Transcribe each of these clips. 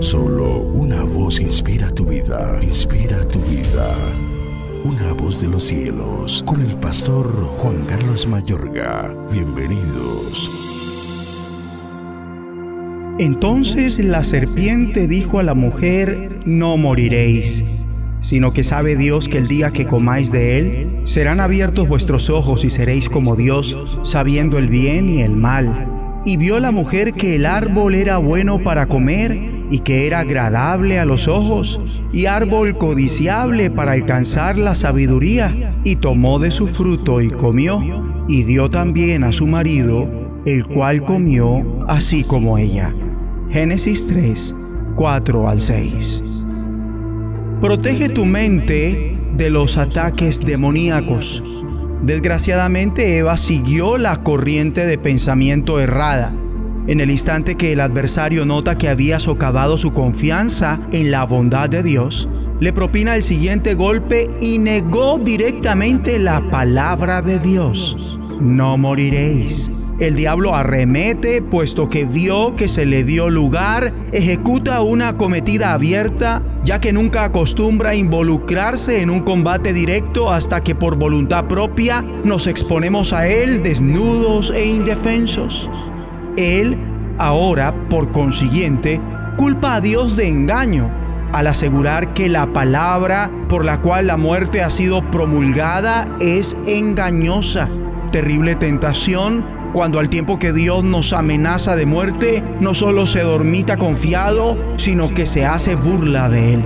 Solo una voz inspira tu vida, inspira tu vida. Una voz de los cielos, con el pastor Juan Carlos Mayorga. Bienvenidos. Entonces la serpiente dijo a la mujer, no moriréis, sino que sabe Dios que el día que comáis de él, serán abiertos vuestros ojos y seréis como Dios, sabiendo el bien y el mal. Y vio la mujer que el árbol era bueno para comer y que era agradable a los ojos y árbol codiciable para alcanzar la sabiduría, y tomó de su fruto y comió, y dio también a su marido, el cual comió así como ella. Génesis 3, 4 al 6. Protege tu mente de los ataques demoníacos. Desgraciadamente Eva siguió la corriente de pensamiento errada en el instante que el adversario nota que había socavado su confianza en la bondad de Dios, le propina el siguiente golpe y negó directamente la palabra de Dios. No moriréis. El diablo arremete, puesto que vio que se le dio lugar, ejecuta una cometida abierta, ya que nunca acostumbra involucrarse en un combate directo hasta que por voluntad propia nos exponemos a él desnudos e indefensos. Él ahora, por consiguiente, culpa a Dios de engaño al asegurar que la palabra por la cual la muerte ha sido promulgada es engañosa. Terrible tentación cuando al tiempo que Dios nos amenaza de muerte, no solo se dormita confiado, sino que se hace burla de Él.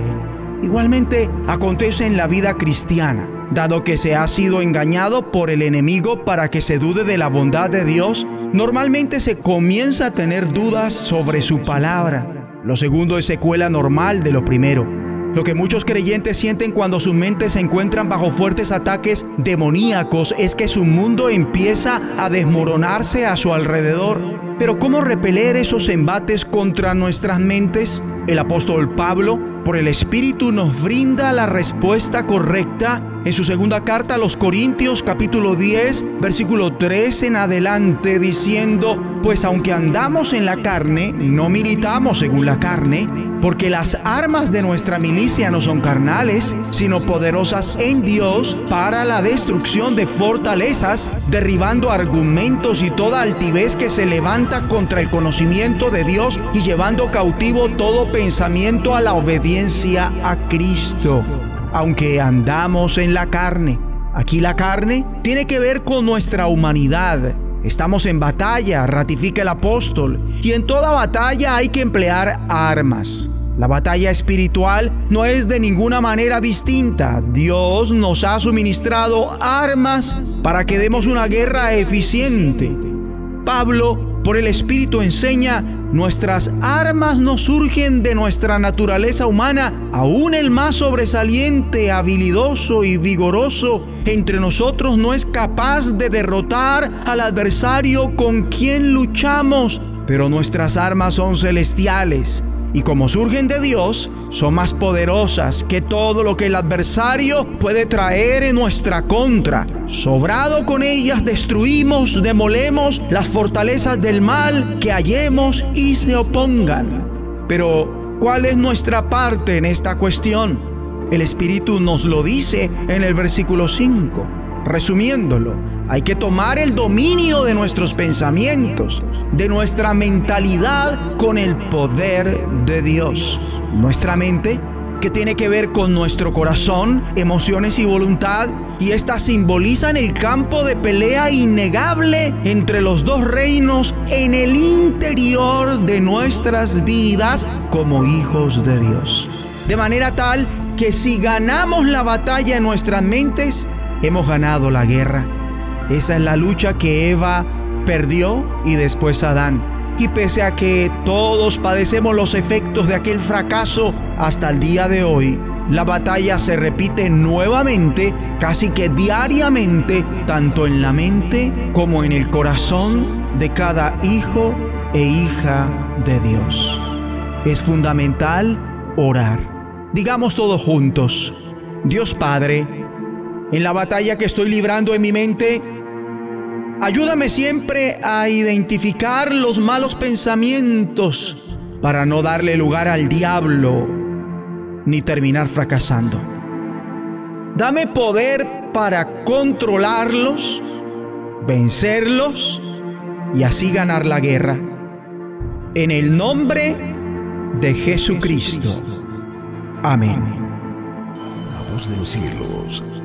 Igualmente acontece en la vida cristiana dado que se ha sido engañado por el enemigo para que se dude de la bondad de Dios, normalmente se comienza a tener dudas sobre su palabra. Lo segundo es secuela normal de lo primero. Lo que muchos creyentes sienten cuando sus mentes se encuentran bajo fuertes ataques demoníacos es que su mundo empieza a desmoronarse a su alrededor. Pero ¿cómo repeler esos embates contra nuestras mentes? El apóstol Pablo, por el Espíritu, nos brinda la respuesta correcta en su segunda carta a los Corintios capítulo 10 versículo 3 en adelante diciendo, pues aunque andamos en la carne, no militamos según la carne, porque las armas de nuestra milicia no son carnales, sino poderosas en Dios para la destrucción de fortalezas, derribando argumentos y toda altivez que se levanta contra el conocimiento de Dios y llevando cautivo todo pensamiento a la obediencia a Cristo aunque andamos en la carne. Aquí la carne tiene que ver con nuestra humanidad. Estamos en batalla, ratifica el apóstol, y en toda batalla hay que emplear armas. La batalla espiritual no es de ninguna manera distinta. Dios nos ha suministrado armas para que demos una guerra eficiente. Pablo por el Espíritu enseña, nuestras armas no surgen de nuestra naturaleza humana, aún el más sobresaliente, habilidoso y vigoroso entre nosotros no es capaz de derrotar al adversario con quien luchamos, pero nuestras armas son celestiales y como surgen de Dios, son más poderosas que todo lo que el adversario puede traer en nuestra contra. Sobrado con ellas destruimos, demolemos las fortalezas del mal que hallemos y se opongan. Pero, ¿cuál es nuestra parte en esta cuestión? El Espíritu nos lo dice en el versículo 5. Resumiéndolo, hay que tomar el dominio de nuestros pensamientos, de nuestra mentalidad con el poder de Dios. Nuestra mente que tiene que ver con nuestro corazón, emociones y voluntad, y estas simbolizan el campo de pelea innegable entre los dos reinos en el interior de nuestras vidas como hijos de Dios. De manera tal que si ganamos la batalla en nuestras mentes, hemos ganado la guerra. Esa es la lucha que Eva perdió y después Adán. Y pese a que todos padecemos los efectos de aquel fracaso hasta el día de hoy, la batalla se repite nuevamente, casi que diariamente, tanto en la mente como en el corazón de cada hijo e hija de Dios. Es fundamental orar. Digamos todos juntos, Dios Padre, en la batalla que estoy librando en mi mente, ayúdame siempre a identificar los malos pensamientos para no darle lugar al diablo ni terminar fracasando. Dame poder para controlarlos, vencerlos y así ganar la guerra. En el nombre de Jesucristo. Amén. La voz de los cielos,